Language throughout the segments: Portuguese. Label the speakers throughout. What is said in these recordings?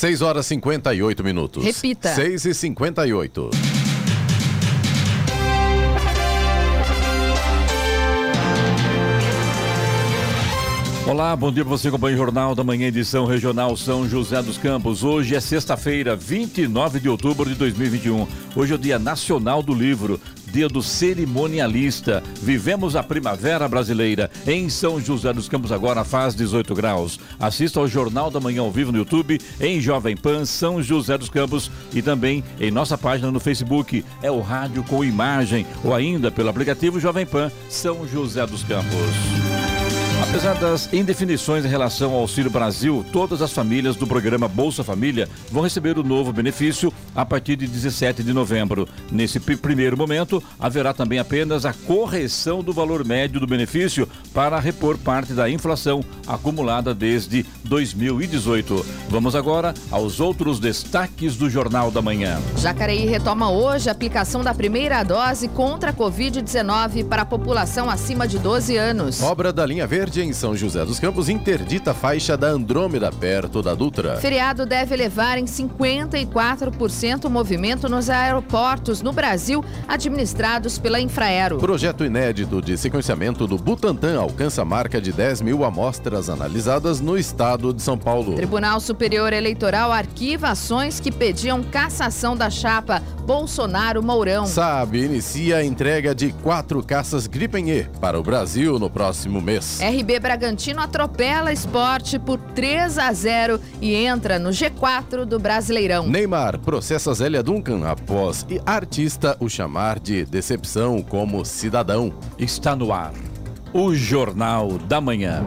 Speaker 1: 6 horas 58 minutos.
Speaker 2: Repita.
Speaker 1: 6 e 58.
Speaker 3: Olá, bom dia para você, acompanha o Jornal da Manhã, edição regional São José dos Campos. Hoje é sexta-feira, 29 de outubro de 2021. Hoje é o Dia Nacional do Livro, dia do cerimonialista. Vivemos a primavera brasileira. Em São José dos Campos agora faz 18 graus. Assista ao Jornal da Manhã ao vivo no YouTube, em Jovem Pan São José dos Campos e também em nossa página no Facebook. É o rádio com imagem ou ainda pelo aplicativo Jovem Pan São José dos Campos. Apesar das indefinições em relação ao Auxílio Brasil, todas as famílias do programa Bolsa Família vão receber o novo benefício a partir de 17 de novembro. Nesse primeiro momento, haverá também apenas a correção do valor médio do benefício para repor parte da inflação acumulada desde 2018. Vamos agora aos outros destaques do Jornal da Manhã.
Speaker 2: Jacareí retoma hoje a aplicação da primeira dose contra a Covid-19 para a população acima de 12 anos.
Speaker 1: Obra da linha verde em São José dos Campos interdita a faixa da Andrômeda perto da Dutra.
Speaker 2: Feriado deve levar em 54% o movimento nos aeroportos no Brasil administrados pela Infraero.
Speaker 1: Projeto inédito de sequenciamento do Butantan alcança a marca de 10 mil amostras analisadas no estado de São Paulo.
Speaker 2: Tribunal Superior Eleitoral arquiva ações que pediam cassação da chapa Bolsonaro-Mourão.
Speaker 1: Sabe inicia a entrega de quatro caças Gripen E para o Brasil no próximo mês.
Speaker 2: RB Bragantino atropela esporte por 3 a 0 e entra no G4 do Brasileirão.
Speaker 1: Neymar processa Zélia Duncan após artista o chamar de decepção como cidadão.
Speaker 3: Está no ar o Jornal da Manhã.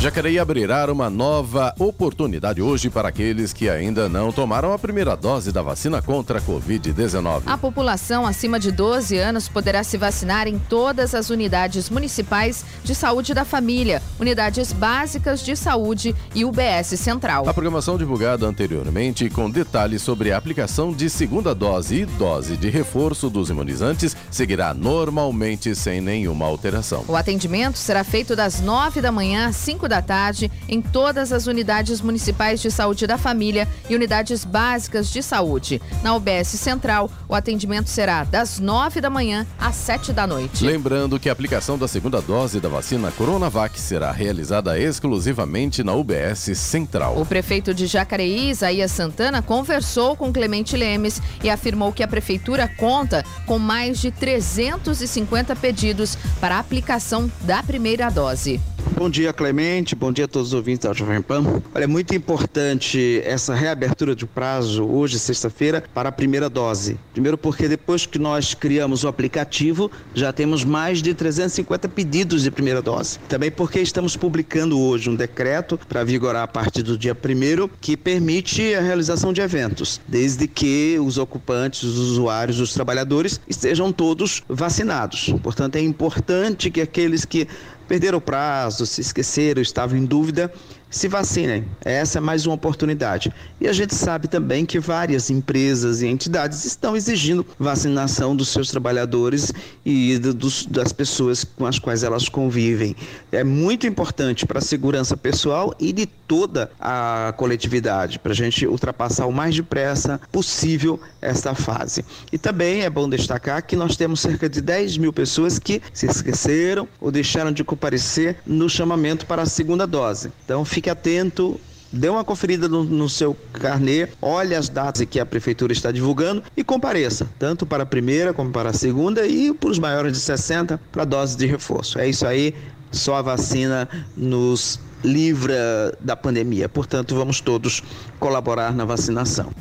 Speaker 1: Jacareí abrirá uma nova oportunidade hoje para aqueles que ainda não tomaram a primeira dose da vacina contra a Covid-19.
Speaker 2: A população acima de 12 anos poderá se vacinar em todas as unidades municipais de saúde da família, unidades básicas de saúde e UBS Central.
Speaker 1: A programação divulgada anteriormente, com detalhes sobre a aplicação de segunda dose e dose de reforço dos imunizantes, seguirá normalmente sem nenhuma alteração.
Speaker 2: O atendimento será feito das 9 da manhã às 5 da tarde em todas as unidades municipais de saúde da família e unidades básicas de saúde. Na UBS Central, o atendimento será das 9 da manhã às 7 da noite.
Speaker 1: Lembrando que a aplicação da segunda dose da vacina Coronavac será realizada exclusivamente na UBS Central.
Speaker 2: O prefeito de Jacareí, Isaías Santana, conversou com Clemente Lemes e afirmou que a prefeitura conta com mais de 350 pedidos para a aplicação da primeira dose.
Speaker 4: Bom dia, Clemente. Bom dia a todos os ouvintes da Jovem Pan. Olha, é muito importante essa reabertura de prazo hoje, sexta-feira, para a primeira dose. Primeiro porque depois que nós criamos o aplicativo, já temos mais de 350 pedidos de primeira dose. Também porque estamos publicando hoje um decreto para vigorar a partir do dia primeiro que permite a realização de eventos, desde que os ocupantes, os usuários, os trabalhadores estejam todos vacinados. Portanto, é importante que aqueles que perderam o prazo, se esqueceram, estavam em dúvida, se vacinem. Essa é mais uma oportunidade. E a gente sabe também que várias empresas e entidades estão exigindo vacinação dos seus trabalhadores e dos, das pessoas com as quais elas convivem. É muito importante para a segurança pessoal e de toda a coletividade, para a gente ultrapassar o mais depressa possível esta fase. E também é bom destacar que nós temos cerca de 10 mil pessoas que se esqueceram ou deixaram de comparecer no chamamento para a segunda dose. Então, fique atento, dê uma conferida no, no, seu carnê, olhe as datas que a prefeitura está divulgando e compareça, tanto para a primeira como para a segunda e para os maiores de 60 para dose de reforço. É isso aí, só a vacina nos livra da pandemia. Portanto, vamos todos colaborar na vacinação.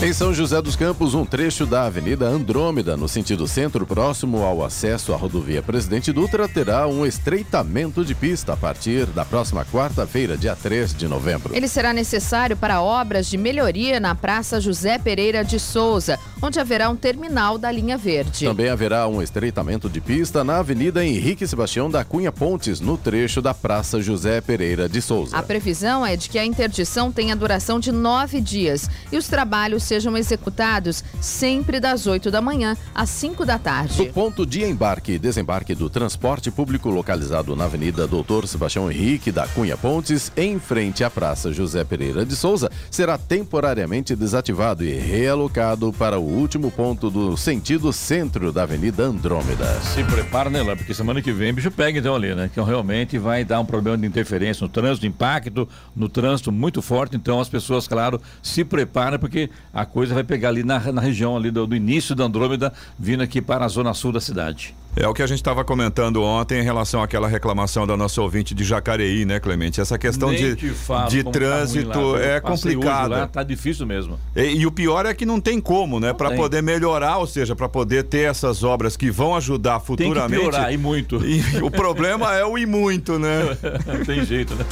Speaker 1: Em São José dos Campos, um trecho da Avenida Andrômeda, no sentido centro, próximo ao acesso à rodovia Presidente Dutra, terá um estreitamento de pista a partir da próxima quarta-feira, dia 3 de novembro.
Speaker 2: Ele será necessário para obras de melhoria na Praça José Pereira de Souza, onde haverá um terminal da linha verde.
Speaker 1: Também haverá um estreitamento de pista na Avenida Henrique Sebastião da Cunha Pontes, no trecho da Praça José Pereira de Souza.
Speaker 2: A previsão é de que a interdição tenha duração de nove dias e os trabalhos sejam executados sempre das 8 da manhã às 5 da tarde.
Speaker 1: O ponto de embarque e desembarque do transporte público localizado na Avenida Doutor Sebastião Henrique da Cunha Pontes, em frente à Praça José Pereira de Souza, será temporariamente desativado e realocado para o último ponto do sentido centro da Avenida Andrômeda.
Speaker 3: Se prepara, né, Lá, porque semana que vem bicho pega então ali, né? Que realmente vai dar um problema de interferência no trânsito, impacto no trânsito muito forte. Então as pessoas, claro, se preparam porque a coisa vai pegar ali na, na região ali do, do início da Andrômeda, vindo aqui para a zona sul da cidade.
Speaker 5: É o que a gente estava comentando ontem em relação àquela reclamação da nossa ouvinte de Jacareí, né, Clemente? Essa questão
Speaker 3: Nem
Speaker 5: de,
Speaker 3: falo
Speaker 5: de
Speaker 3: tá
Speaker 5: trânsito
Speaker 3: lá,
Speaker 5: é complicada.
Speaker 3: Tá difícil mesmo.
Speaker 5: E, e o pior é que não tem como, né? Para poder melhorar, ou seja, para poder ter essas obras que vão ajudar
Speaker 3: Tem que
Speaker 5: futuramente.
Speaker 3: piorar, e muito.
Speaker 5: E o problema é o e muito, né?
Speaker 3: Não tem jeito, né?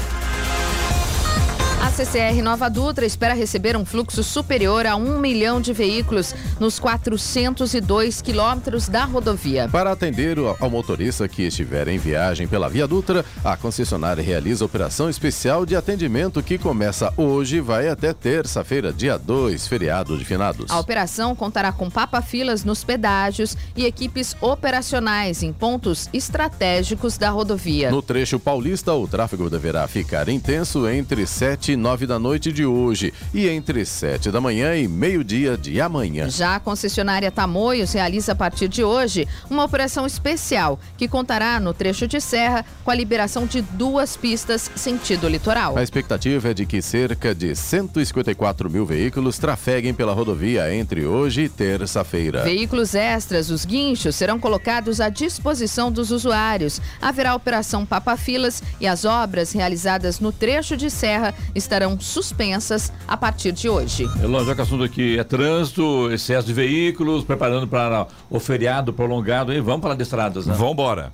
Speaker 2: A CCR Nova Dutra espera receber um fluxo superior a um milhão de veículos nos 402 quilômetros da rodovia.
Speaker 1: Para atender ao motorista que estiver em viagem pela Via Dutra, a concessionária realiza operação especial de atendimento que começa hoje e vai até terça-feira, dia 2, feriado de finados.
Speaker 2: A operação contará com papa-filas nos pedágios e equipes operacionais em pontos estratégicos da rodovia.
Speaker 1: No trecho paulista, o tráfego deverá ficar intenso entre 7 e 9 da noite de hoje e entre 7 da manhã e meio-dia de amanhã.
Speaker 2: Já a concessionária Tamoios realiza a partir de hoje uma operação especial que contará no trecho de serra com a liberação de duas pistas sentido litoral.
Speaker 1: A expectativa é de que cerca de 154 mil veículos trafeguem pela rodovia entre hoje e terça-feira.
Speaker 2: Veículos extras, os guinchos, serão colocados à disposição dos usuários. Haverá operação Papa-Filas e as obras realizadas no trecho de serra estarão suspensas a partir de hoje.
Speaker 3: Elon, já que o assunto aqui é trânsito, excesso de veículos, preparando para o feriado prolongado, aí vamos falar de estradas, né?
Speaker 5: Vambora.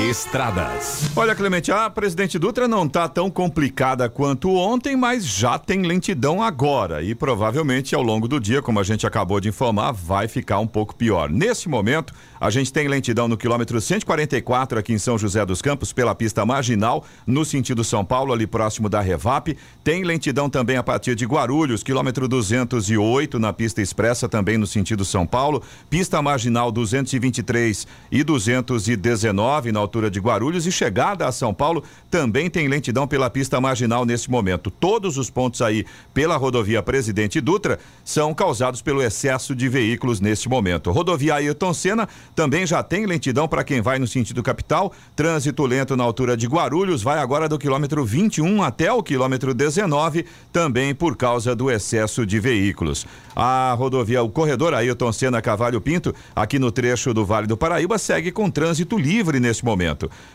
Speaker 6: Estradas.
Speaker 5: Olha, Clemente, a presidente Dutra não tá tão complicada quanto ontem, mas já tem lentidão agora e provavelmente ao longo do dia, como a gente acabou de informar, vai ficar um pouco pior. Nesse momento, a gente tem lentidão no quilômetro 144 aqui em São José dos Campos pela pista marginal, no sentido São Paulo, ali próximo da Revap. Tem lentidão também a partir de Guarulhos, quilômetro 208 na pista expressa também no sentido São Paulo, pista marginal 223 e 219 na altura de Guarulhos e chegada a São Paulo também tem lentidão pela pista marginal nesse momento. Todos os pontos aí pela rodovia Presidente Dutra são causados pelo excesso de veículos neste momento. Rodovia Ayrton Senna também já tem lentidão para quem vai no sentido capital. Trânsito lento na altura de Guarulhos vai agora do quilômetro 21 até o quilômetro 19, também por causa do excesso de veículos. A rodovia, o corredor Ayrton Senna Cavalho Pinto, aqui no trecho do Vale do Paraíba, segue com trânsito livre neste momento.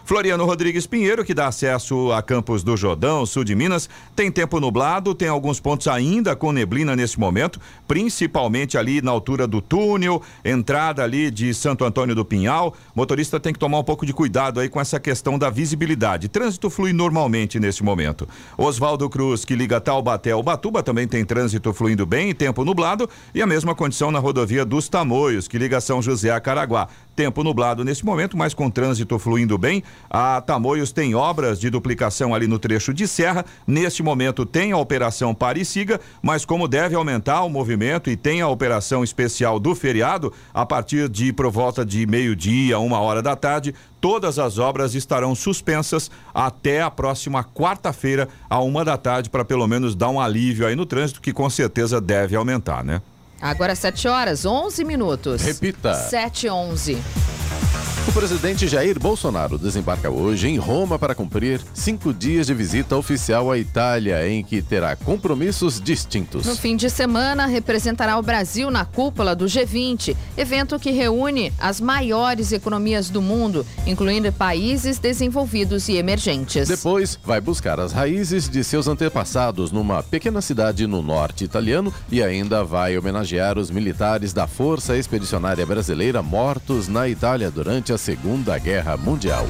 Speaker 5: Floriano Rodrigues Pinheiro, que dá acesso a Campos do Jordão, sul de Minas, tem tempo nublado, tem alguns pontos ainda com neblina nesse momento, principalmente ali na altura do túnel, entrada ali de Santo Antônio do Pinhal. Motorista tem que tomar um pouco de cuidado aí com essa questão da visibilidade. Trânsito flui normalmente nesse momento. Oswaldo Cruz, que liga Taubaté ao Batuba, também tem trânsito fluindo bem, tempo nublado, e a mesma condição na rodovia dos Tamoios, que liga São José a Caraguá. Tempo nublado nesse momento, mas com trânsito fluindo bem. A Tamoios tem obras de duplicação ali no trecho de serra. Neste momento tem a operação Pare e Siga, mas como deve aumentar o movimento e tem a operação especial do feriado, a partir de por volta de meio-dia, uma hora da tarde, todas as obras estarão suspensas até a próxima quarta-feira, a uma da tarde, para pelo menos dar um alívio aí no trânsito, que com certeza deve aumentar, né?
Speaker 2: Agora 7 horas, 11 minutos.
Speaker 1: Repita.
Speaker 2: 7 e 11.
Speaker 1: O presidente Jair Bolsonaro desembarca hoje em Roma para cumprir cinco dias de visita oficial à Itália, em que terá compromissos distintos.
Speaker 2: No fim de semana, representará o Brasil na cúpula do G20, evento que reúne as maiores economias do mundo, incluindo países desenvolvidos e emergentes.
Speaker 1: Depois, vai buscar as raízes de seus antepassados numa pequena cidade no norte italiano e ainda vai homenagear os militares da Força Expedicionária Brasileira mortos na Itália durante a Segunda Guerra Mundial.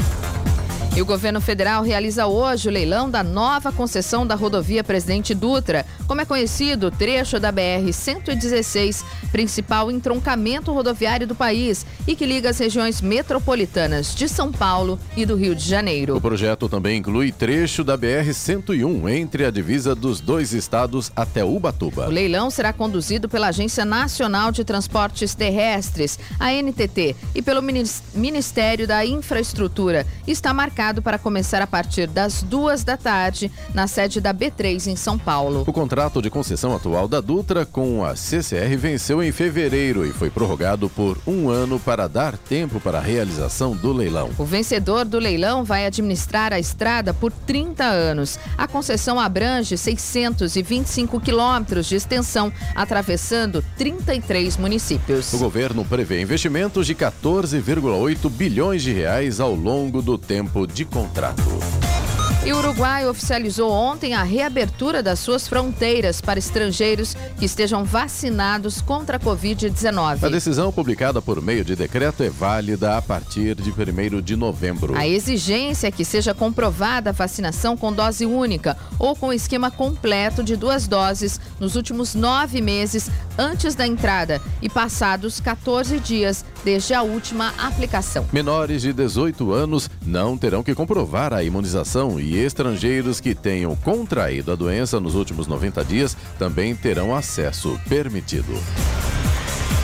Speaker 2: E o governo federal realiza hoje o leilão da nova concessão da rodovia Presidente Dutra. Como é conhecido, o trecho da BR-116, principal entroncamento rodoviário do país e que liga as regiões metropolitanas de São Paulo e do Rio de Janeiro.
Speaker 1: O projeto também inclui trecho da BR-101 entre a divisa dos dois estados até Ubatuba.
Speaker 2: O leilão será conduzido pela Agência Nacional de Transportes Terrestres, a NTT, e pelo Ministério da Infraestrutura. Está marcado marcado para começar a partir das duas da tarde na sede da B3 em São Paulo.
Speaker 1: O contrato de concessão atual da Dutra com a CCR venceu em fevereiro e foi prorrogado por um ano para dar tempo para a realização do leilão.
Speaker 2: O vencedor do leilão vai administrar a estrada por 30 anos. A concessão abrange 625 quilômetros de extensão, atravessando 33 municípios.
Speaker 1: O governo prevê investimentos de 14,8 bilhões de reais ao longo do tempo de contrato.
Speaker 2: E o Uruguai oficializou ontem a reabertura das suas fronteiras para estrangeiros que estejam vacinados contra a Covid-19.
Speaker 1: A decisão, publicada por meio de decreto, é válida a partir de 1 de novembro.
Speaker 2: A exigência é que seja comprovada a vacinação com dose única ou com esquema completo de duas doses nos últimos nove meses antes da entrada e passados 14 dias desde a última aplicação.
Speaker 1: Menores de 18 anos não terão que comprovar a imunização e estrangeiros que tenham contraído a doença nos últimos 90 dias também terão acesso permitido.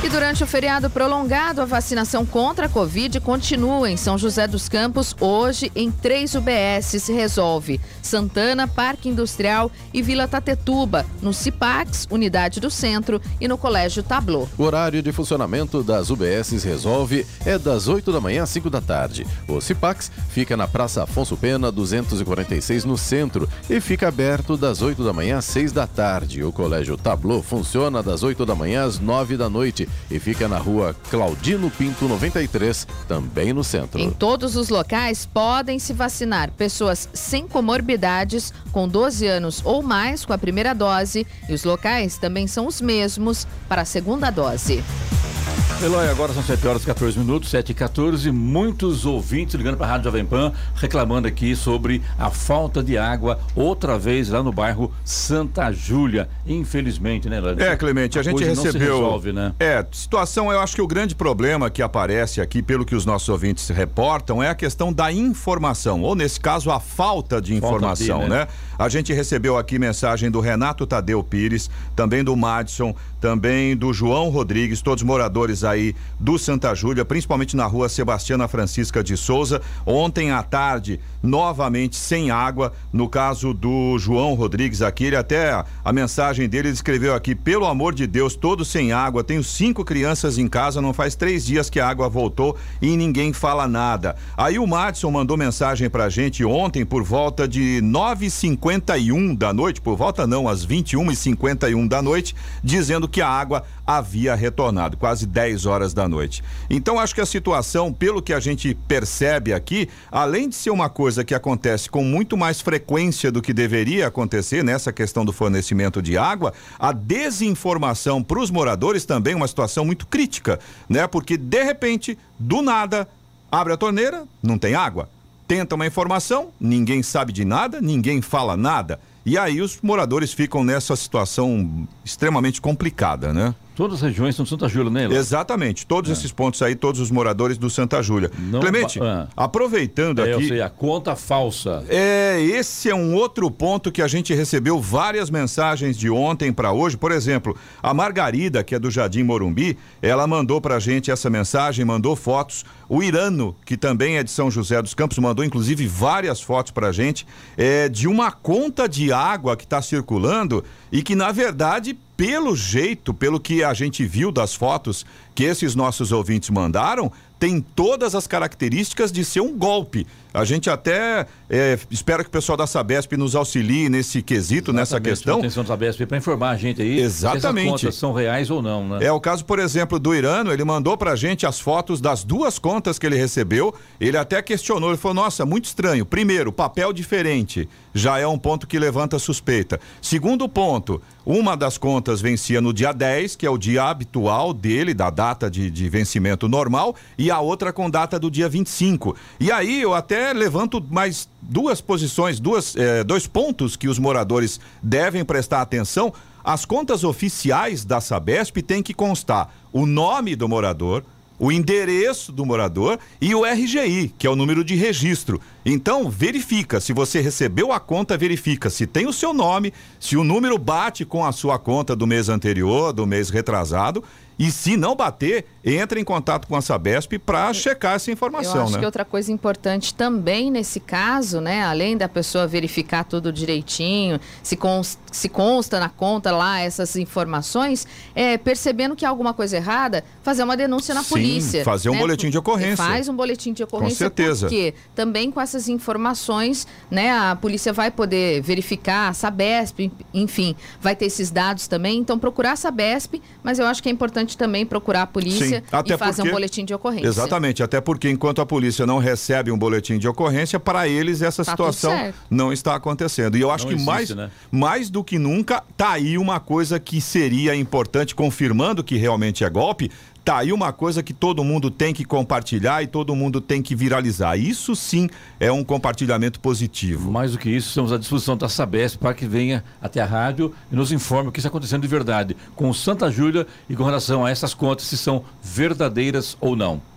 Speaker 2: E durante o feriado prolongado, a vacinação contra a Covid continua em São José dos Campos. Hoje, em três UBS, se resolve Santana, Parque Industrial e Vila Tatetuba, no CIPAX, Unidade do Centro e no Colégio Tablô.
Speaker 1: O horário de funcionamento das UBS Resolve é das 8 da manhã às 5 da tarde. O CIPAX fica na Praça Afonso Pena, 246, no centro, e fica aberto das 8 da manhã às 6 da tarde. O Colégio Tablô funciona das 8 da manhã às 9 da noite e fica na rua Claudino Pinto 93, também no centro.
Speaker 2: Em todos os locais podem se vacinar pessoas sem comorbidades, com 12 anos ou mais com a primeira dose, e os locais também são os mesmos para a segunda dose.
Speaker 3: Eloy, agora são 7 horas e 14 minutos, 7 e 14. Muitos ouvintes ligando para a Rádio Jovem Pan, reclamando aqui sobre a falta de água, outra vez lá no bairro Santa Júlia. Infelizmente, né,
Speaker 5: Eloy? É, Clemente, a, a gente recebeu. Resolve, né? É, situação, eu acho que o grande problema que aparece aqui, pelo que os nossos ouvintes reportam, é a questão da informação, ou nesse caso, a falta de informação, falta de, né? né? A gente recebeu aqui mensagem do Renato Tadeu Pires, também do Madison, também do João Rodrigues, todos moradores aí do Santa Júlia, principalmente na rua Sebastiana Francisca de Souza. Ontem à tarde, novamente sem água, no caso do João Rodrigues aqui, ele até a mensagem dele escreveu aqui: pelo amor de Deus, todos sem água. Tenho cinco crianças em casa, não faz três dias que a água voltou e ninguém fala nada. Aí o Madison mandou mensagem pra gente ontem por volta de 9h50 51 da noite, por volta não, às 21 e 51 da noite, dizendo que a água havia retornado, quase 10 horas da noite. Então acho que a situação, pelo que a gente percebe aqui, além de ser uma coisa que acontece com muito mais frequência do que deveria acontecer nessa questão do fornecimento de água, a desinformação para os moradores também é uma situação muito crítica, né? Porque de repente, do nada, abre a torneira, não tem água tenta uma informação, ninguém sabe de nada, ninguém fala nada. E aí os moradores ficam nessa situação extremamente complicada, né?
Speaker 3: Todas as regiões são Santa Júlia, né?
Speaker 5: Exatamente. Todos é. esses pontos aí, todos os moradores do Santa Júlia. Não, Clemente, ah. aproveitando é, aqui. Eu
Speaker 3: sei, a conta falsa.
Speaker 5: É, esse é um outro ponto que a gente recebeu várias mensagens de ontem para hoje. Por exemplo, a Margarida, que é do Jardim Morumbi, ela mandou pra gente essa mensagem, mandou fotos. O Irano, que também é de São José dos Campos, mandou inclusive várias fotos pra gente é, de uma conta de água que está circulando e que, na verdade, pelo jeito, pelo que a gente viu das fotos que esses nossos ouvintes mandaram, tem todas as características de ser um golpe. A gente até é, espera que o pessoal da Sabesp nos auxilie nesse quesito, Exatamente, nessa questão.
Speaker 3: atenção da Sabesp para informar a gente aí
Speaker 5: Exatamente. se
Speaker 3: contas são reais ou não, né?
Speaker 5: É o caso, por exemplo, do Irano, ele mandou para a gente as fotos das duas contas que ele recebeu. Ele até questionou, ele falou: "Nossa, muito estranho. Primeiro, papel diferente, já é um ponto que levanta suspeita. Segundo ponto, uma das contas vencia no dia 10, que é o dia habitual dele, da data de, de vencimento normal, e a outra com data do dia 25. E aí eu até levanto mais duas posições, duas, eh, dois pontos que os moradores devem prestar atenção. As contas oficiais da Sabesp têm que constar o nome do morador, o endereço do morador e o RGI, que é o número de registro. Então, verifica, se você recebeu a conta, verifica se tem o seu nome, se o número bate com a sua conta do mês anterior, do mês retrasado e se não bater, entra em contato com a Sabesp para checar essa informação.
Speaker 2: Eu acho
Speaker 5: né?
Speaker 2: que outra coisa importante também nesse caso, né, além da pessoa verificar tudo direitinho, se, consta, se consta na conta lá essas informações, é percebendo que há alguma coisa errada, fazer uma denúncia na
Speaker 5: Sim,
Speaker 2: polícia.
Speaker 5: Fazer
Speaker 2: né?
Speaker 5: um boletim de ocorrência.
Speaker 2: Faz um boletim de ocorrência.
Speaker 5: Com certeza.
Speaker 2: Porque também com essas informações, né, a polícia vai poder verificar, a Sabesp, enfim, vai ter esses dados também. Então procurar a Sabesp, mas eu acho que é importante importante também procurar a polícia Sim, e fazer porque, um boletim de ocorrência.
Speaker 5: Exatamente, até porque enquanto a polícia não recebe um boletim de ocorrência, para eles essa tá situação não está acontecendo. E eu acho não que existe, mais, né? mais do que nunca, tá aí uma coisa que seria importante, confirmando que realmente é golpe, Tá aí uma coisa que todo mundo tem que compartilhar e todo mundo tem que viralizar. Isso sim é um compartilhamento positivo.
Speaker 3: Mais do que isso, estamos à disposição da Sabesp para que venha até a rádio e nos informe o que está acontecendo de verdade com Santa Júlia e com relação a essas contas, se são verdadeiras ou não.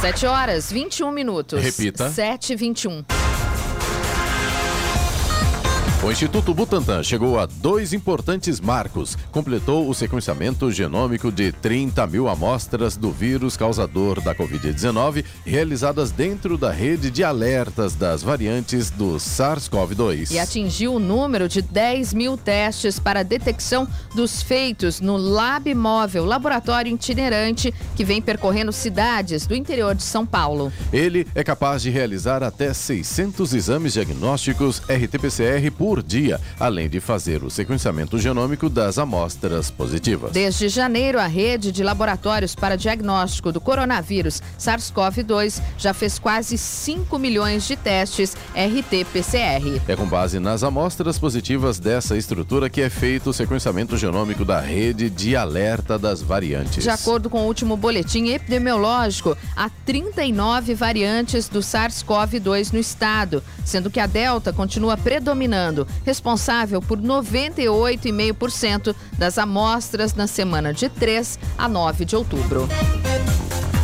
Speaker 2: 7 horas, 21 minutos.
Speaker 1: Repita.
Speaker 2: 7 e 21.
Speaker 1: O Instituto Butantan chegou a dois importantes marcos. Completou o sequenciamento genômico de 30 mil amostras do vírus causador da Covid-19, realizadas dentro da rede de alertas das variantes do SARS-CoV-2.
Speaker 2: E atingiu o número de 10 mil testes para detecção dos feitos no Lab Móvel, laboratório itinerante que vem percorrendo cidades do interior de São Paulo.
Speaker 1: Ele é capaz de realizar até 600 exames diagnósticos RT-PCR por por dia, além de fazer o sequenciamento genômico das amostras positivas.
Speaker 2: Desde janeiro, a rede de laboratórios para diagnóstico do coronavírus SARS-CoV-2 já fez quase 5 milhões de testes RT-PCR.
Speaker 1: É com base nas amostras positivas dessa estrutura que é feito o sequenciamento genômico da rede de alerta das variantes.
Speaker 2: De acordo com o último boletim epidemiológico, há 39 variantes do SARS-CoV-2 no estado, sendo que a Delta continua predominando responsável por 98,5% das amostras na semana de 3 a 9 de outubro.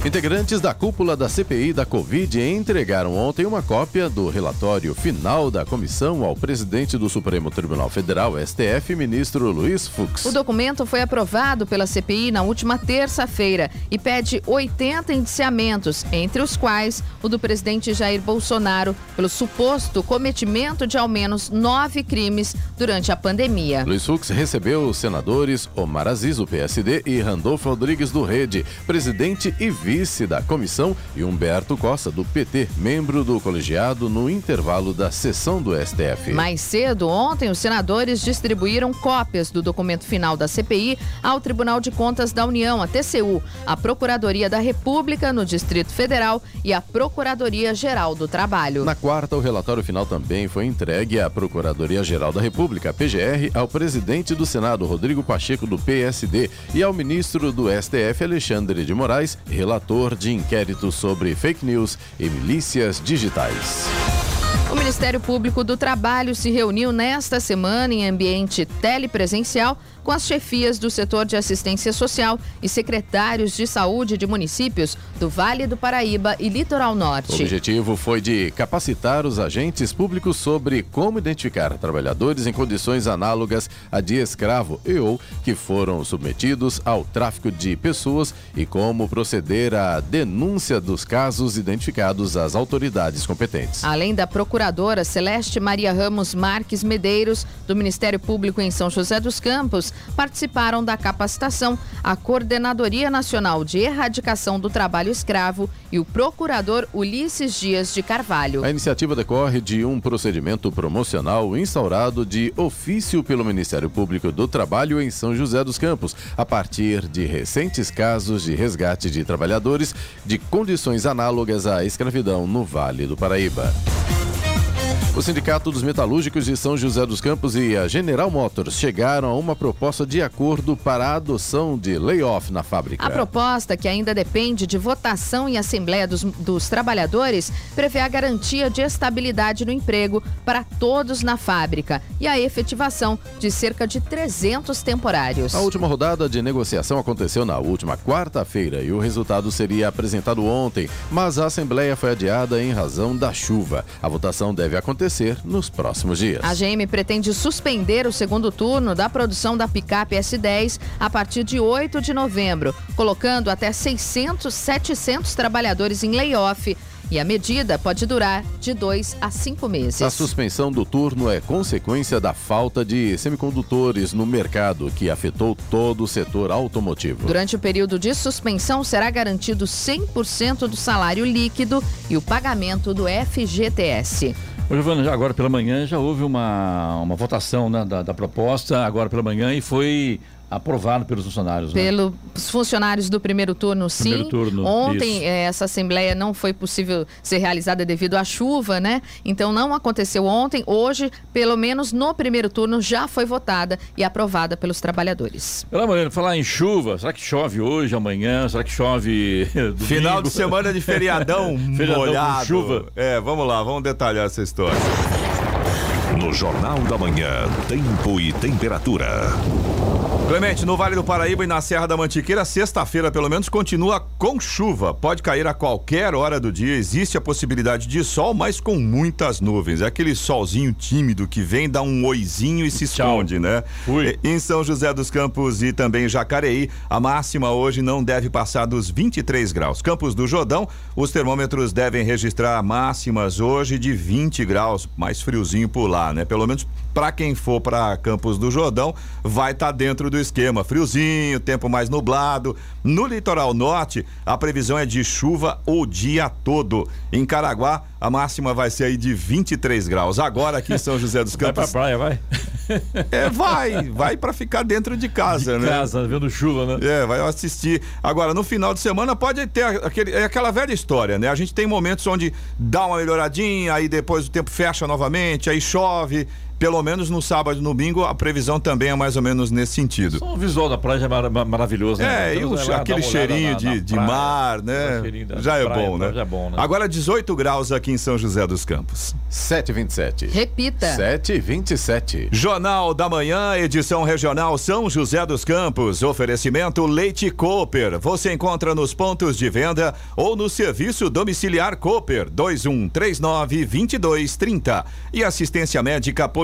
Speaker 1: Integrantes da cúpula da CPI da Covid entregaram ontem uma cópia do relatório final da comissão ao presidente do Supremo Tribunal Federal, STF, ministro Luiz Fux.
Speaker 2: O documento foi aprovado pela CPI na última terça-feira e pede 80 indiciamentos, entre os quais o do presidente Jair Bolsonaro, pelo suposto cometimento de ao menos nove crimes durante a pandemia.
Speaker 1: Luiz Fux recebeu os senadores Omar Aziz, do PSD, e Randolfo Rodrigues do Rede, presidente e vice vice da comissão, e Humberto Costa, do PT, membro do colegiado, no intervalo da sessão do STF.
Speaker 2: Mais cedo, ontem, os senadores distribuíram cópias do documento final da CPI ao Tribunal de Contas da União, a TCU, a Procuradoria da República no Distrito Federal e a Procuradoria-Geral do Trabalho.
Speaker 1: Na quarta, o relatório final também foi entregue à Procuradoria-Geral da República, PGR, ao presidente do Senado, Rodrigo Pacheco, do PSD, e ao ministro do STF, Alexandre de Moraes, relator de inquérito sobre fake news e milícias digitais.
Speaker 2: Ministério Público do Trabalho se reuniu nesta semana em ambiente telepresencial com as chefias do setor de assistência social e secretários de saúde de municípios do Vale do Paraíba e Litoral Norte.
Speaker 1: O objetivo foi de capacitar os agentes públicos sobre como identificar trabalhadores em condições análogas a de escravo e ou que foram submetidos ao tráfico de pessoas e como proceder à denúncia dos casos identificados às autoridades competentes.
Speaker 2: Além da procuradora Celeste Maria Ramos Marques Medeiros, do Ministério Público em São José dos Campos, participaram da capacitação a Coordenadoria Nacional de Erradicação do Trabalho Escravo e o procurador Ulisses Dias de Carvalho.
Speaker 1: A iniciativa decorre de um procedimento promocional instaurado de ofício pelo Ministério Público do Trabalho em São José dos Campos, a partir de recentes casos de resgate de trabalhadores de condições análogas à escravidão no Vale do Paraíba. O Sindicato dos Metalúrgicos de São José dos Campos e a General Motors chegaram a uma proposta de acordo para a adoção de layoff na fábrica.
Speaker 2: A proposta, que ainda depende de votação em Assembleia dos, dos Trabalhadores, prevê a garantia de estabilidade no emprego para todos na fábrica e a efetivação de cerca de 300 temporários.
Speaker 1: A última rodada de negociação aconteceu na última quarta-feira e o resultado seria apresentado ontem, mas a Assembleia foi adiada em razão da chuva. A votação deve acontecer acontecer nos próximos dias.
Speaker 2: A GM pretende suspender o segundo turno da produção da picape S10 a partir de 8 de novembro, colocando até 600, 700 trabalhadores em layoff e a medida pode durar de dois a cinco meses.
Speaker 1: A suspensão do turno é consequência da falta de semicondutores no mercado, que afetou todo o setor automotivo.
Speaker 2: Durante o período de suspensão, será garantido 100% do salário líquido e o pagamento do FGTS.
Speaker 3: Ô, Giovana, agora pela manhã já houve uma, uma votação né, da, da proposta, agora pela manhã, e foi aprovado pelos funcionários.
Speaker 2: Né? Pelos funcionários do primeiro turno, sim. Primeiro turno, Ontem eh, essa assembleia não foi possível ser realizada devido à chuva, né? Então não aconteceu ontem. Hoje, pelo menos no primeiro turno, já foi votada e aprovada pelos trabalhadores.
Speaker 3: Pela manhã, falar em chuva, será que chove hoje, amanhã? Será que chove
Speaker 5: domingo? Final de semana de feriadão, feriadão molhado. chuva. É, vamos lá, vamos detalhar essa história.
Speaker 6: No Jornal da Manhã, tempo e temperatura.
Speaker 5: Clemente, no Vale do Paraíba e na Serra da Mantiqueira, sexta-feira pelo menos continua com chuva. Pode cair a qualquer hora do dia. Existe a possibilidade de sol, mas com muitas nuvens. É aquele solzinho tímido que vem, dá um oizinho e se esconde, né? Fui. Em São José dos Campos e também Jacareí, a máxima hoje não deve passar dos 23 graus. Campos do Jordão, os termômetros devem registrar máximas hoje de 20 graus, mais friozinho por lá, né? Pelo menos para quem for para Campos do Jordão, vai estar tá dentro do esquema. Friozinho, tempo mais nublado. No litoral norte, a previsão é de chuva o dia todo. Em Caraguá, a máxima vai ser aí de 23 graus. Agora aqui em São José dos Campos.
Speaker 3: Vai pra praia, vai?
Speaker 5: É, vai, vai para ficar dentro de casa,
Speaker 3: de
Speaker 5: né?
Speaker 3: Casa, vendo chuva, né?
Speaker 5: É, vai assistir. Agora, no final de semana pode ter aquele, é aquela velha história, né? A gente tem momentos onde dá uma melhoradinha, aí depois o tempo fecha novamente, aí chove pelo menos no sábado e no domingo, a previsão também é mais ou menos nesse sentido.
Speaker 3: o visual da praia é mar maravilhoso,
Speaker 5: né? É, e o, aquele cheirinho na, de, na de mar, né? Já é, bom, né?
Speaker 3: já é bom, né?
Speaker 5: Agora 18 graus aqui em São José dos Campos.
Speaker 1: 727.
Speaker 2: Repita.
Speaker 1: 727.
Speaker 5: Jornal da Manhã, edição regional São José dos Campos. Oferecimento Leite Cooper. Você encontra nos pontos de venda ou no serviço domiciliar Cooper 2139 2230. E assistência médica por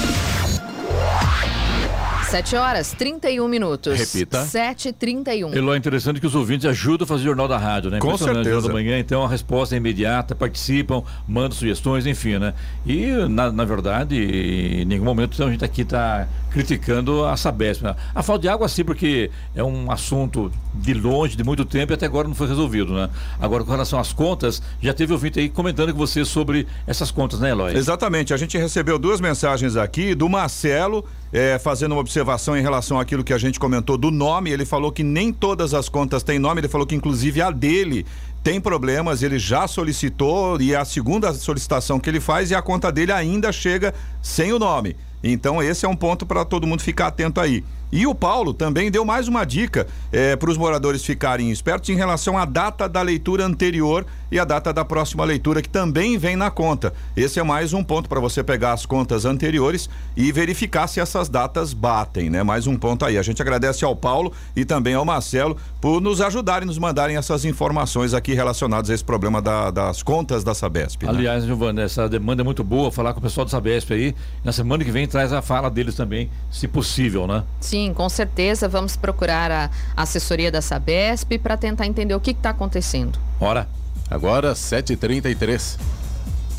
Speaker 2: 7 horas 31 minutos.
Speaker 1: Repita.
Speaker 2: 7h31.
Speaker 3: Elô, é interessante que os ouvintes ajudam a fazer o Jornal da Rádio, né?
Speaker 5: Com certeza.
Speaker 3: da manhã, então a resposta é imediata, participam, mandam sugestões, enfim, né? E, na, na verdade, em nenhum momento então, a gente aqui está criticando a Sabesp. Né? A falta de água, sim, porque é um assunto de longe, de muito tempo e até agora não foi resolvido, né? Agora, com relação às contas, já teve ouvinte aí comentando com você sobre essas contas, né, Eloy?
Speaker 5: Exatamente. A gente recebeu duas mensagens aqui do Marcelo, é, fazendo uma observação em relação àquilo que a gente comentou do nome. Ele falou que nem todas as contas têm nome, ele falou que inclusive a dele tem problemas, ele já solicitou e é a segunda solicitação que ele faz e a conta dele ainda chega sem o nome. Então, esse é um ponto para todo mundo ficar atento aí. E o Paulo também deu mais uma dica é, para os moradores ficarem espertos em relação à data da leitura anterior e a data da próxima leitura, que também vem na conta. Esse é mais um ponto para você pegar as contas anteriores e verificar se essas datas batem, né? Mais um ponto aí. A gente agradece ao Paulo e também ao Marcelo por nos ajudarem, nos mandarem essas informações aqui relacionadas a esse problema da, das contas da Sabesp. Né?
Speaker 3: Aliás, Giovana, essa demanda é muito boa, falar com o pessoal da Sabesp aí. Na semana que vem traz a fala deles também, se possível, né?
Speaker 2: Sim Sim, com certeza. Vamos procurar a assessoria da Sabesp para tentar entender o que está acontecendo.
Speaker 1: Ora, agora 7h33.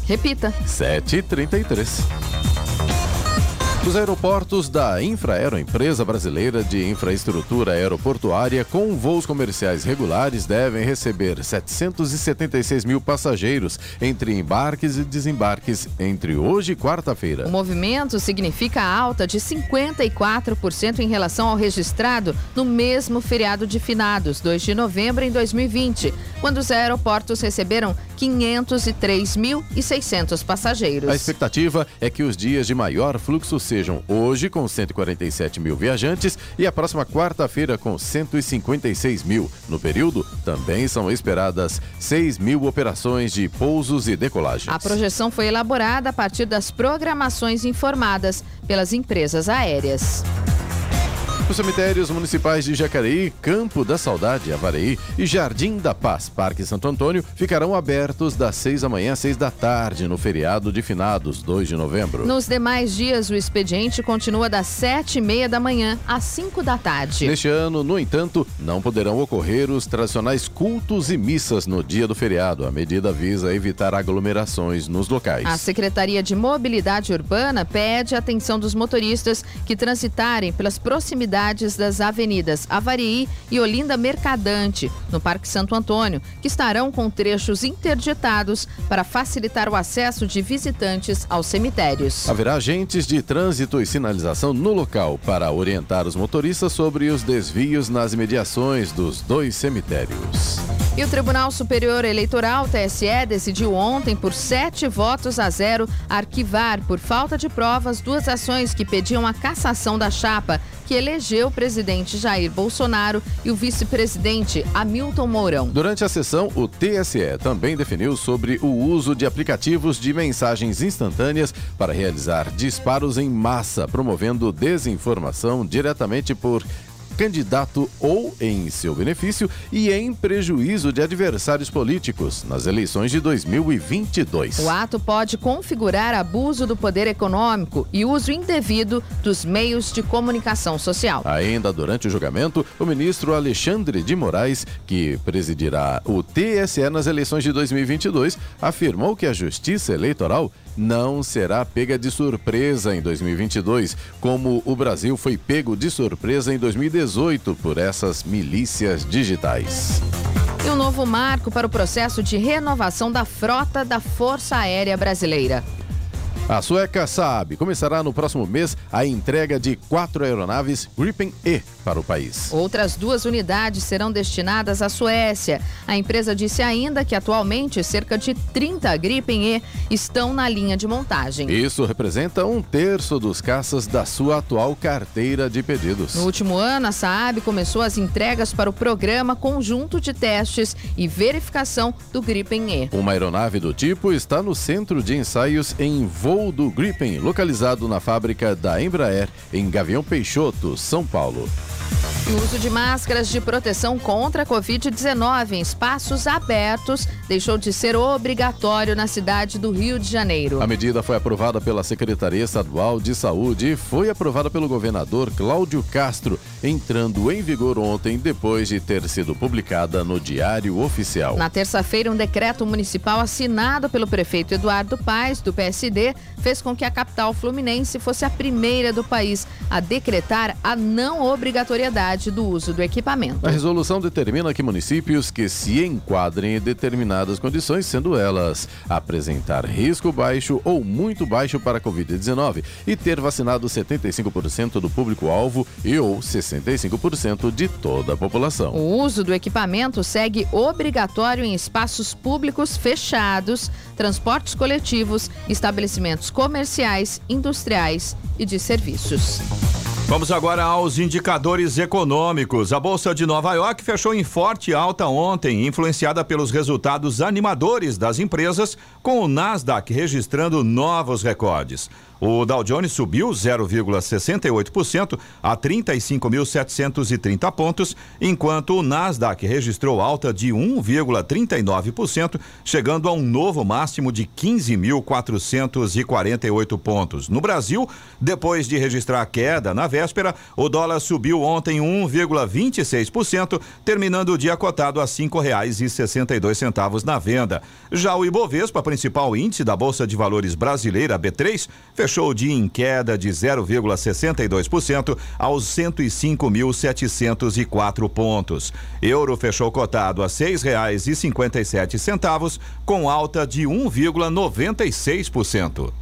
Speaker 2: Repita.
Speaker 1: 7h33. Os aeroportos da Infraero, empresa brasileira de infraestrutura aeroportuária com voos comerciais regulares, devem receber 776 mil passageiros entre embarques e desembarques entre hoje e quarta-feira.
Speaker 2: O movimento significa alta de 54% em relação ao registrado no mesmo feriado de finados, 2 de novembro em 2020, quando os aeroportos receberam 503.600 passageiros.
Speaker 1: A expectativa é que os dias de maior fluxo sejam hoje, com 147 mil viajantes, e a próxima quarta-feira, com 156 mil. No período, também são esperadas 6 mil operações de pousos e decolagens.
Speaker 2: A projeção foi elaborada a partir das programações informadas pelas empresas aéreas.
Speaker 1: Os cemitérios municipais de Jacareí, Campo da Saudade, Avareí e Jardim da Paz, Parque Santo Antônio, ficarão abertos das 6 da manhã às 6 da tarde no feriado de finados, 2 de novembro.
Speaker 2: Nos demais dias, o expediente continua das 7 e meia da manhã às 5 da tarde.
Speaker 1: Neste ano, no entanto, não poderão ocorrer os tradicionais cultos e missas no dia do feriado. A medida visa evitar aglomerações nos locais.
Speaker 2: A Secretaria de Mobilidade Urbana pede a atenção dos motoristas que transitarem pelas proximidades das avenidas Avarii e Olinda Mercadante, no Parque Santo Antônio, que estarão com trechos interditados para facilitar o acesso de visitantes aos cemitérios.
Speaker 1: Haverá agentes de trânsito e sinalização no local para orientar os motoristas sobre os desvios nas imediações dos dois cemitérios.
Speaker 2: E o Tribunal Superior Eleitoral, TSE, decidiu ontem, por sete votos a zero, arquivar, por falta de provas, duas ações que pediam a cassação da chapa que elegeu o presidente Jair Bolsonaro e o vice-presidente Hamilton Mourão.
Speaker 1: Durante a sessão, o TSE também definiu sobre o uso de aplicativos de mensagens instantâneas para realizar disparos em massa, promovendo desinformação diretamente por candidato ou em seu benefício e em prejuízo de adversários políticos nas eleições de 2022.
Speaker 2: O ato pode configurar abuso do poder econômico e uso indevido dos meios de comunicação social.
Speaker 1: Ainda durante o julgamento, o ministro Alexandre de Moraes, que presidirá o TSE nas eleições de 2022, afirmou que a Justiça Eleitoral não será pega de surpresa em 2022, como o Brasil foi pego de surpresa em 2018 por essas milícias digitais.
Speaker 2: E um novo marco para o processo de renovação da frota da Força Aérea Brasileira.
Speaker 1: A sueca Saab começará no próximo mês a entrega de quatro aeronaves Gripen E para o país.
Speaker 2: Outras duas unidades serão destinadas à Suécia. A empresa disse ainda que atualmente cerca de 30 Gripen E estão na linha de montagem.
Speaker 1: Isso representa um terço dos caças da sua atual carteira de pedidos.
Speaker 2: No último ano, a Saab começou as entregas para o programa conjunto de testes e verificação do Gripen E.
Speaker 1: Uma aeronave do tipo está no centro de ensaios em voo voo do Gripen, localizado na fábrica da Embraer, em Gavião Peixoto, São Paulo.
Speaker 2: O uso de máscaras de proteção contra a Covid-19 em espaços abertos deixou de ser obrigatório na cidade do Rio de Janeiro.
Speaker 1: A medida foi aprovada pela Secretaria Estadual de Saúde e foi aprovada pelo governador Cláudio Castro, entrando em vigor ontem, depois de ter sido publicada no Diário Oficial.
Speaker 2: Na terça-feira, um decreto municipal assinado pelo prefeito Eduardo Paes, do PSD, fez com que a capital fluminense fosse a primeira do país a decretar a não obrigatoriedade necessidade do uso do equipamento.
Speaker 1: A resolução determina que municípios que se enquadrem em determinadas condições, sendo elas apresentar risco baixo ou muito baixo para a Covid-19 e ter vacinado 75% do público-alvo e ou 65% de toda a população.
Speaker 2: O uso do equipamento segue obrigatório em espaços públicos fechados, transportes coletivos, estabelecimentos comerciais, industriais e de serviços.
Speaker 5: Vamos agora aos indicadores econômicos. A Bolsa de Nova York fechou em forte alta ontem, influenciada pelos resultados animadores das empresas, com o Nasdaq registrando novos recordes. O Dow Jones subiu 0,68% a 35.730 pontos, enquanto o Nasdaq registrou alta de 1,39%, chegando a um novo máximo de 15.448 pontos. No Brasil, depois de registrar queda na véspera, o dólar subiu ontem 1,26%, terminando o dia cotado a dois centavos na venda. Já o Ibovespa, principal índice da Bolsa de Valores brasileira B3, fechou fechou o dia em queda de 0,62% aos 105.704 pontos. Euro fechou cotado a seis reais e cinquenta e sete centavos, com alta de 1,96%.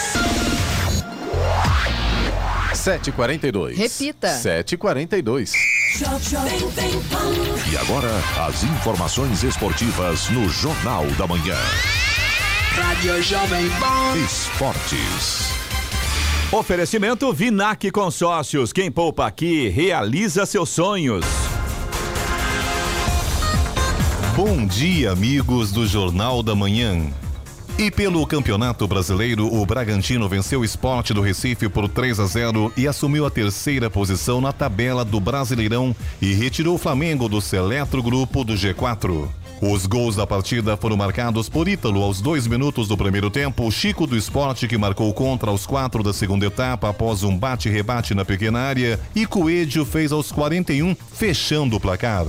Speaker 1: 7h42.
Speaker 2: Repita.
Speaker 1: 7h42.
Speaker 6: E agora, as informações esportivas no Jornal da Manhã.
Speaker 7: Rádio Jovem Pan.
Speaker 6: Esportes.
Speaker 5: Oferecimento Vinac Consórcios. Quem poupa aqui realiza seus sonhos.
Speaker 8: Bom dia, amigos do Jornal da Manhã. E pelo Campeonato Brasileiro, o Bragantino venceu o Esporte do Recife por 3 a 0 e assumiu a terceira posição na tabela do Brasileirão e retirou o Flamengo do seleto grupo do G4. Os gols da partida foram marcados por Ítalo aos dois minutos do primeiro tempo, Chico do Esporte que marcou contra aos quatro da segunda etapa após um bate-rebate na pequena área e Coelho fez aos 41, fechando o placar.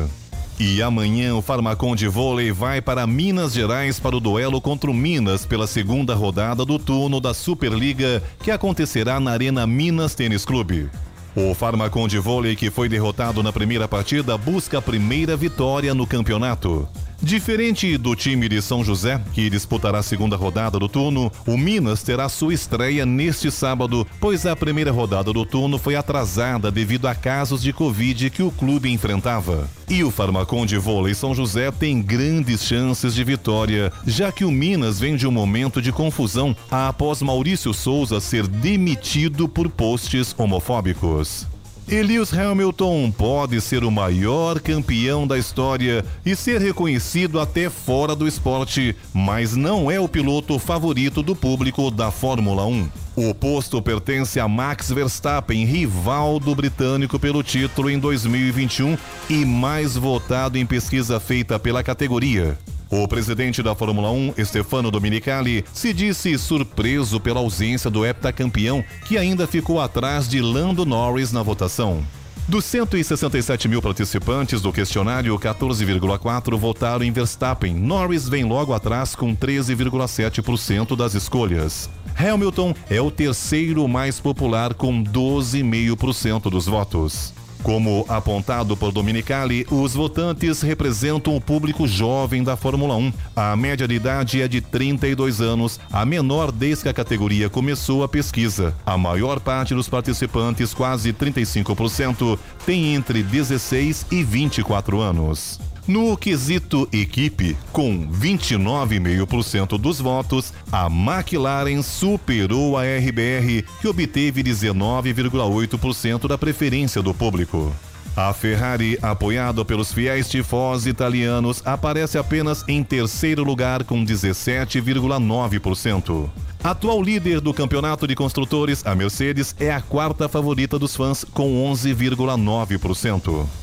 Speaker 8: E amanhã o Farmacon de vôlei vai para Minas Gerais para o duelo contra o Minas pela segunda rodada do turno da Superliga que acontecerá na Arena Minas Tênis Clube. O Farmacon de vôlei que foi derrotado na primeira partida busca a primeira vitória no campeonato. Diferente do time de São José, que disputará a segunda rodada do turno, o Minas terá sua estreia neste sábado, pois a primeira rodada do turno foi atrasada devido a casos de Covid que o clube enfrentava. E o Farmacon de vôlei São José tem grandes chances de vitória, já que o Minas vem de um momento de confusão após Maurício Souza ser demitido por postes homofóbicos. Elias Hamilton pode ser o maior campeão da história e ser reconhecido até fora do esporte, mas não é o piloto favorito do público da Fórmula 1. O posto pertence a Max Verstappen, rival do britânico pelo título em 2021 e mais votado em pesquisa feita pela categoria. O presidente da Fórmula 1, Stefano Dominicali, se disse surpreso pela ausência do heptacampeão, que ainda ficou atrás de Lando Norris na votação. Dos 167 mil participantes do questionário, 14,4 votaram em Verstappen. Norris vem logo atrás com 13,7% das escolhas. Hamilton é o terceiro mais popular com 12,5% dos votos. Como apontado por Dominicali, os votantes representam o público jovem da Fórmula 1. A média de idade é de 32 anos, a menor desde que a categoria começou a pesquisa. A maior parte dos participantes, quase 35%, tem entre 16 e 24 anos. No quesito equipe, com 29,5% dos votos, a McLaren superou a RBR, que obteve 19,8% da preferência do público. A Ferrari, apoiada pelos fiéis tifós italianos, aparece apenas em terceiro lugar com 17,9%. Atual líder do campeonato de construtores, a Mercedes é a quarta favorita dos fãs com 11,9%.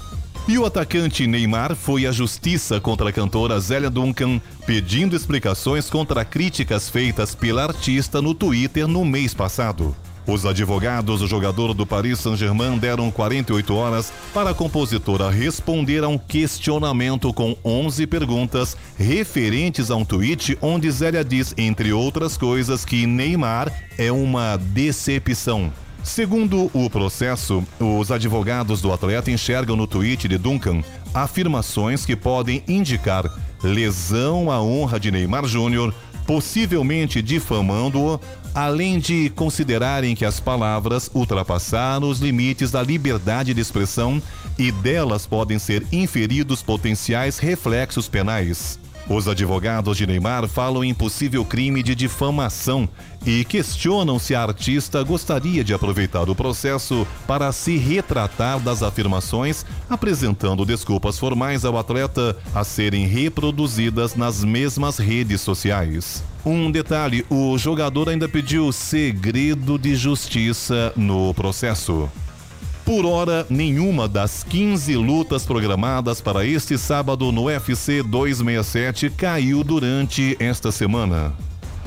Speaker 8: E o atacante Neymar foi à justiça contra a cantora Zélia Duncan, pedindo explicações contra críticas feitas pela artista no Twitter no mês passado. Os advogados do jogador do Paris Saint-Germain deram 48 horas para a compositora responder a um questionamento com 11 perguntas referentes a um tweet onde Zélia diz, entre outras coisas, que Neymar é uma decepção. Segundo o processo, os advogados do atleta enxergam no tweet de Duncan afirmações que podem indicar lesão à honra de Neymar Júnior, possivelmente difamando-o, além de considerarem que as palavras ultrapassaram os limites da liberdade de expressão e delas podem ser inferidos potenciais reflexos penais. Os advogados de Neymar falam em possível crime de difamação e questionam se a artista gostaria de aproveitar o processo para se retratar das afirmações, apresentando desculpas formais ao atleta a serem reproduzidas nas mesmas redes sociais. Um detalhe: o jogador ainda pediu segredo de justiça no processo. Por hora, nenhuma das 15 lutas programadas para este sábado no UFC 267 caiu durante esta semana.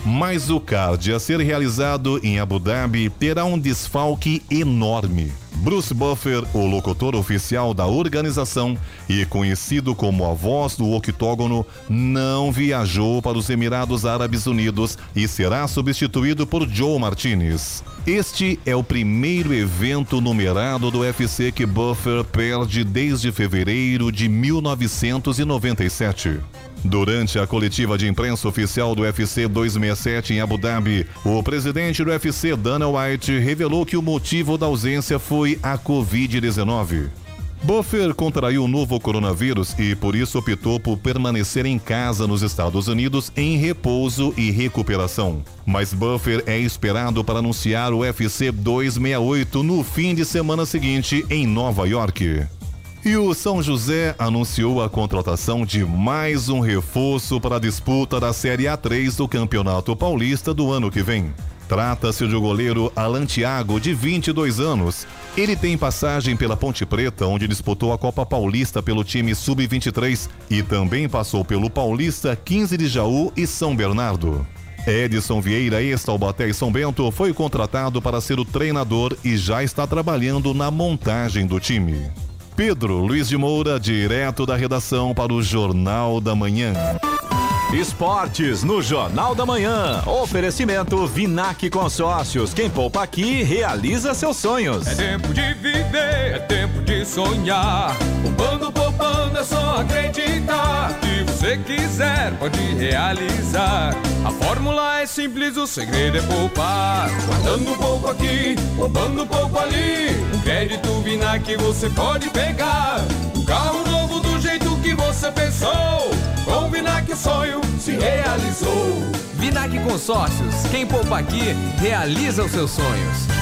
Speaker 8: Mas o card a ser realizado em Abu Dhabi terá um desfalque enorme. Bruce Buffer, o locutor oficial da organização e conhecido como a voz do octógono, não viajou para os Emirados Árabes Unidos e será substituído por Joe Martinez. Este é o primeiro evento numerado do UFC que Buffer perde desde fevereiro de 1997. Durante a coletiva de imprensa oficial do UFC 267 em Abu Dhabi, o presidente do UFC, Dana White, revelou que o motivo da ausência foi a Covid-19. Buffer contraiu o novo coronavírus e por isso optou por permanecer em casa nos Estados Unidos em repouso e recuperação. Mas Buffer é esperado para anunciar o UFC 268 no fim de semana seguinte em Nova York. E o São José anunciou a contratação de mais um reforço para a disputa da Série A3 do Campeonato Paulista do ano que vem. Trata-se do goleiro Alan Thiago, de 22 anos. Ele tem passagem pela Ponte Preta, onde disputou a Copa Paulista pelo time Sub-23 e também passou pelo Paulista 15 de Jaú e São Bernardo. Edson Vieira, ex-Taubaté e São Bento, foi contratado para ser o treinador e já está trabalhando na montagem do time. Pedro Luiz de Moura, direto da redação para o Jornal da Manhã.
Speaker 9: Esportes no Jornal da Manhã. Oferecimento Vinac Consórcios. Quem poupa aqui realiza seus sonhos.
Speaker 10: É tempo de viver, é tempo de sonhar. Poupando, poupando, é só acreditar. Se você quiser, pode realizar. A fórmula é simples, o segredo é poupar. Guardando pouco aqui, poupando pouco ali. Um crédito Vinac você pode pegar. Um carro novo do jeito que você pensou. Com o Vinac o sonho se realizou.
Speaker 11: Vinac Consórcios, quem poupa aqui, realiza os seus sonhos.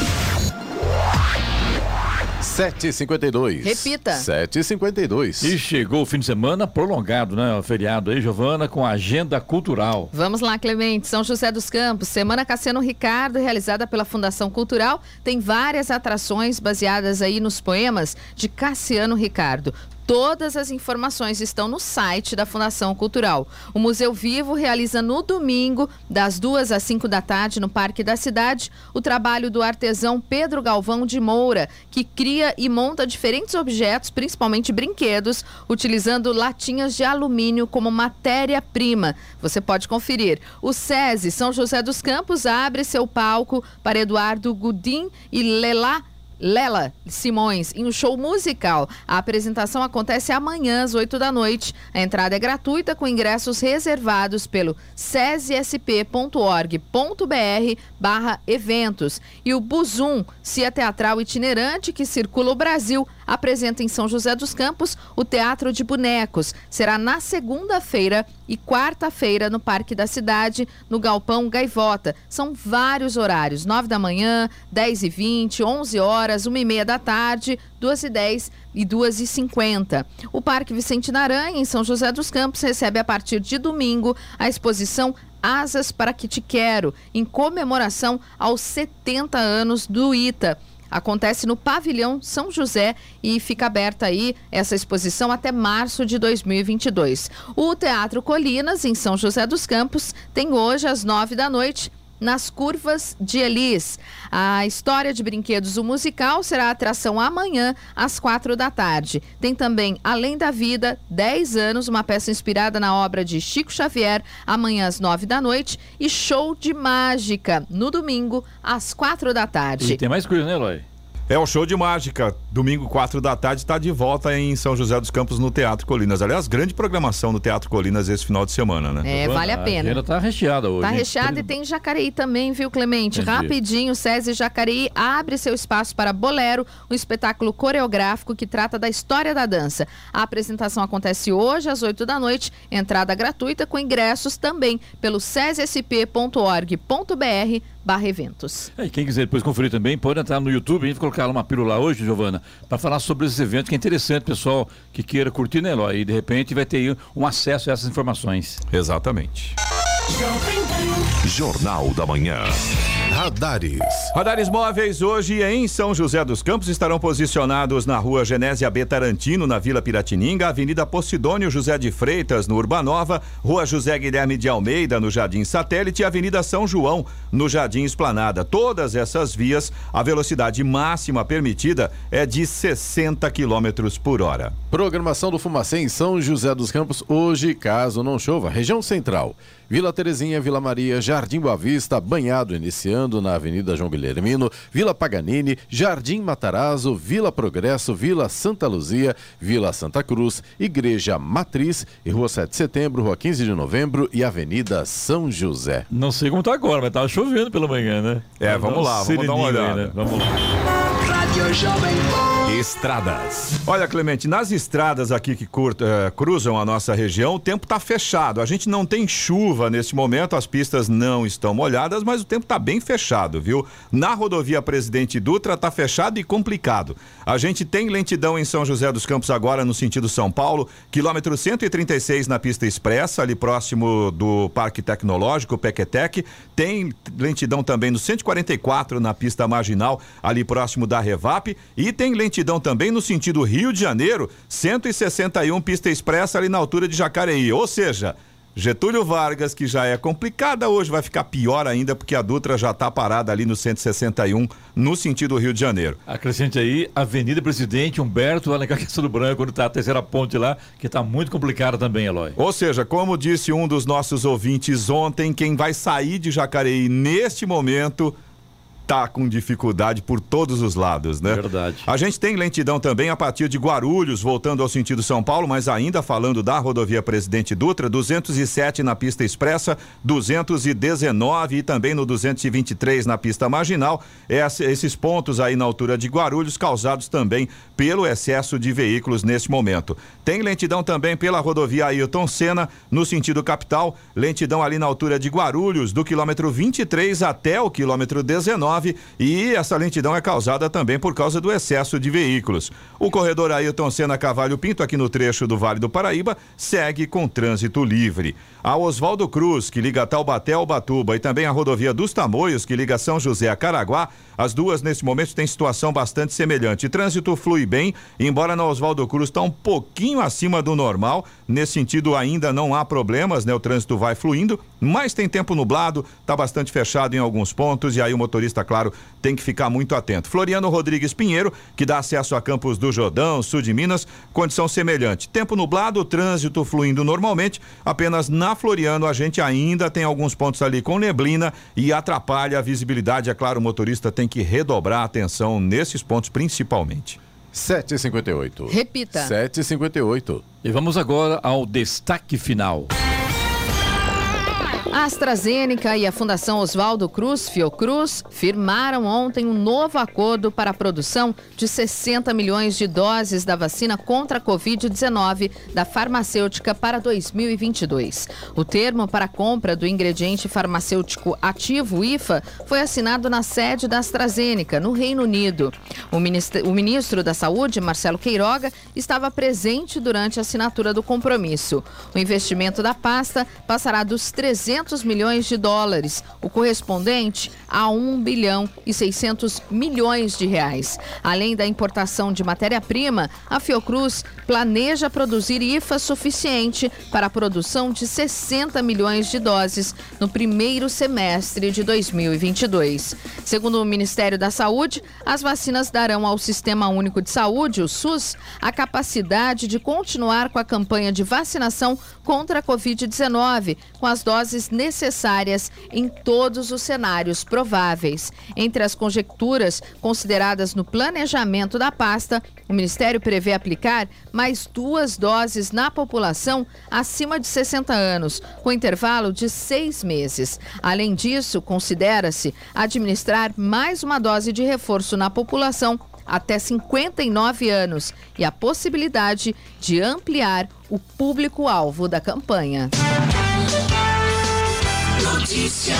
Speaker 1: 7h52.
Speaker 2: Repita.
Speaker 1: 7h52.
Speaker 3: E chegou o fim de semana prolongado, né? O feriado aí, Giovana, com agenda cultural.
Speaker 2: Vamos lá, Clemente. São José dos Campos, Semana Cassiano Ricardo, realizada pela Fundação Cultural, tem várias atrações baseadas aí nos poemas de Cassiano Ricardo. Todas as informações estão no site da Fundação Cultural. O Museu Vivo realiza no domingo, das duas às cinco da tarde, no Parque da Cidade, o trabalho do artesão Pedro Galvão de Moura, que cria e monta diferentes objetos, principalmente brinquedos, utilizando latinhas de alumínio como matéria-prima. Você pode conferir. O SESI São José dos Campos abre seu palco para Eduardo Gudim e Lelá Lela Simões em um show musical. A apresentação acontece amanhã às 8 da noite. A entrada é gratuita com ingressos reservados pelo cesesp.org.br barra eventos. E o Buzum, Cia Teatral Itinerante que circula o Brasil, apresenta em São José dos Campos o Teatro de Bonecos. Será na segunda-feira e quarta-feira no Parque da Cidade, no Galpão Gaivota. São vários horários: 9 da manhã, 10 e 20, 11 horas, 1 e meia da tarde, 2 e 10 e 2 e 50. O Parque Vicente Naranha, em São José dos Campos, recebe a partir de domingo a exposição Asas para que te quero, em comemoração aos 70 anos do ITA. Acontece no Pavilhão São José e fica aberta aí essa exposição até março de 2022. O Teatro Colinas, em São José dos Campos, tem hoje às nove da noite nas curvas de Elis. A história de brinquedos, o musical, será atração amanhã, às quatro da tarde. Tem também Além da Vida, 10 anos, uma peça inspirada na obra de Chico Xavier, amanhã às nove da noite. E show de mágica, no domingo, às quatro da tarde.
Speaker 3: E tem mais coisa, né, Eloy?
Speaker 5: É o show de mágica. Domingo, 4 da tarde, está de volta em São José dos Campos, no Teatro Colinas. Aliás, grande programação no Teatro Colinas esse final de semana, né?
Speaker 2: É, vale a pena.
Speaker 3: A tá recheada hoje.
Speaker 2: Tá recheada e tem Jacareí também, viu, Clemente?
Speaker 3: Entendi.
Speaker 2: Rapidinho, SESI Jacareí abre seu espaço para Bolero, um espetáculo coreográfico que trata da história da dança. A apresentação acontece hoje às 8 da noite, entrada gratuita com ingressos também pelo sesesp.org.br barra eventos.
Speaker 3: É, e quem quiser depois conferir também, pode entrar no YouTube, a gente colocar uma pílula hoje, Giovana, para falar sobre esses eventos, que é interessante, pessoal que queira curtir, né, Eloy? E de repente vai ter aí um acesso a essas informações.
Speaker 5: Exatamente.
Speaker 6: Jornal da Manhã.
Speaker 8: Radares.
Speaker 5: Radares móveis hoje em São José dos Campos estarão posicionados na rua Genésia B. Tarantino, na Vila Piratininga, Avenida Posidônio José de Freitas, no Urbanova, Rua José Guilherme de Almeida, no Jardim Satélite e Avenida São João, no Jardim Esplanada. Todas essas vias, a velocidade máxima permitida é de 60 km por hora.
Speaker 1: Programação do Fumacê em São José dos Campos hoje, caso não chova. Região Central. Vila Terezinha, Vila Maria, Jardim Boa Vista, Banhado, iniciando na Avenida João Guilhermino, Vila Paganini, Jardim Matarazzo, Vila Progresso, Vila Santa Luzia, Vila Santa Cruz, Igreja Matriz e Rua 7 de Setembro, Rua 15 de Novembro e Avenida São José.
Speaker 3: Não sei como tá agora, mas tava chovendo pela manhã, né?
Speaker 5: É, vamos lá, vamos dar uma
Speaker 3: Sereninho aí,
Speaker 5: olhada.
Speaker 3: né? Vamos lá.
Speaker 7: Rádio Jovem Pan.
Speaker 6: Estradas.
Speaker 5: Olha, Clemente, nas estradas aqui que curta- eh, cruzam a nossa região, o tempo está fechado. A gente não tem chuva nesse momento, as pistas não estão molhadas, mas o tempo está bem fechado, viu? Na rodovia Presidente Dutra está fechado e complicado. A gente tem lentidão em São José dos Campos agora no sentido São Paulo, quilômetro 136 na pista expressa, ali próximo do Parque Tecnológico, Pequetec. Tem lentidão também no 144 na pista marginal, ali próximo da Revap. E tem lentidão também no sentido Rio de Janeiro, 161 pista expressa ali na altura de Jacareí. Ou seja, Getúlio Vargas, que já é complicada hoje, vai ficar pior ainda porque a Dutra já está parada ali no 161 no sentido Rio de Janeiro.
Speaker 3: Acrescente aí, Avenida Presidente Humberto Alencar Castelo Branco, onde tá a terceira ponte lá, que tá muito complicada também, Eloy.
Speaker 5: Ou seja, como disse um dos nossos ouvintes ontem, quem vai sair de Jacareí neste momento tá com dificuldade por todos os lados, né?
Speaker 3: Verdade.
Speaker 5: A gente tem lentidão também a partir de Guarulhos, voltando ao sentido São Paulo, mas ainda falando da rodovia Presidente Dutra, 207 na pista expressa, 219 e também no 223 na pista marginal. Esses pontos aí na altura de Guarulhos causados também pelo excesso de veículos nesse momento. Tem lentidão também pela rodovia Ailton Senna, no sentido capital, lentidão ali na altura de Guarulhos, do quilômetro 23 até o quilômetro 19, e essa lentidão é causada também por causa do excesso de veículos. O corredor Ailton Senna Cavalho Pinto, aqui no trecho do Vale do Paraíba, segue com trânsito livre. A Oswaldo Cruz, que liga Taubaté ao Batuba, e também a rodovia dos Tamoios, que liga São José a Caraguá, as duas nesse momento têm situação bastante semelhante. Trânsito flui bem, embora na Oswaldo Cruz está um pouquinho acima do normal. Nesse sentido, ainda não há problemas, né? O trânsito vai fluindo, mas tem tempo nublado, está bastante fechado em alguns pontos, e aí o motorista, claro, tem que ficar muito atento. Floriano Rodrigues Pinheiro, que dá acesso a Campos do Jordão, sul de Minas, condição semelhante. Tempo nublado, trânsito fluindo normalmente, apenas na Floriano a gente ainda tem alguns pontos ali com neblina e atrapalha a visibilidade. É claro, o motorista tem que redobrar a atenção nesses pontos principalmente.
Speaker 1: 7h58.
Speaker 2: Repita.
Speaker 1: 7h58.
Speaker 3: E vamos agora ao destaque final.
Speaker 2: A AstraZeneca e a Fundação Oswaldo Cruz, Fiocruz, firmaram ontem um novo acordo para a produção de 60 milhões de doses da vacina contra a Covid-19 da farmacêutica para 2022. O termo para a compra do ingrediente farmacêutico ativo, IFA, foi assinado na sede da AstraZeneca, no Reino Unido. O ministro, o ministro da Saúde, Marcelo Queiroga, estava presente durante a assinatura do compromisso. O investimento da pasta passará dos 300 200 milhões de dólares, o correspondente a 1 bilhão e 600 milhões de reais. Além da importação de matéria-prima, a Fiocruz planeja produzir IFA suficiente para a produção de 60 milhões de doses no primeiro semestre de 2022. Segundo o Ministério da Saúde, as vacinas darão ao Sistema Único de Saúde, o SUS, a capacidade de continuar com a campanha de vacinação contra a Covid-19, com as doses necessárias em todos os cenários prováveis. Entre as conjecturas consideradas no planejamento da pasta, o Ministério prevê aplicar mais duas doses na população acima de 60 anos, com intervalo de seis meses. Além disso, considera-se administrar mais uma dose de reforço na população até 59 anos e a possibilidade de ampliar o público-alvo da campanha. Notícia.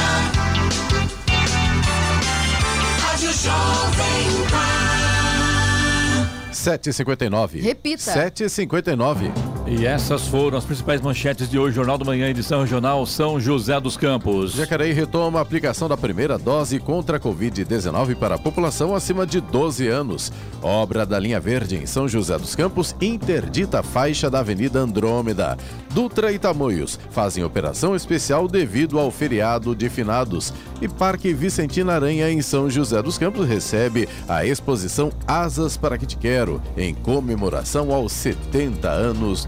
Speaker 1: Rádio Jovem Pan. 7h59.
Speaker 2: Repita.
Speaker 1: 7h59.
Speaker 3: E essas foram as principais manchetes de hoje, Jornal da Manhã, edição regional São José dos Campos.
Speaker 1: Jacareí retoma a aplicação da primeira dose contra a Covid-19 para a população acima de 12 anos. Obra da linha verde em São José dos Campos interdita a faixa da Avenida Andrômeda. Dutra e Tamoios fazem operação especial devido ao feriado de finados. E Parque Vicentina Aranha em São José dos Campos recebe a exposição Asas para que te quero, em comemoração aos 70 anos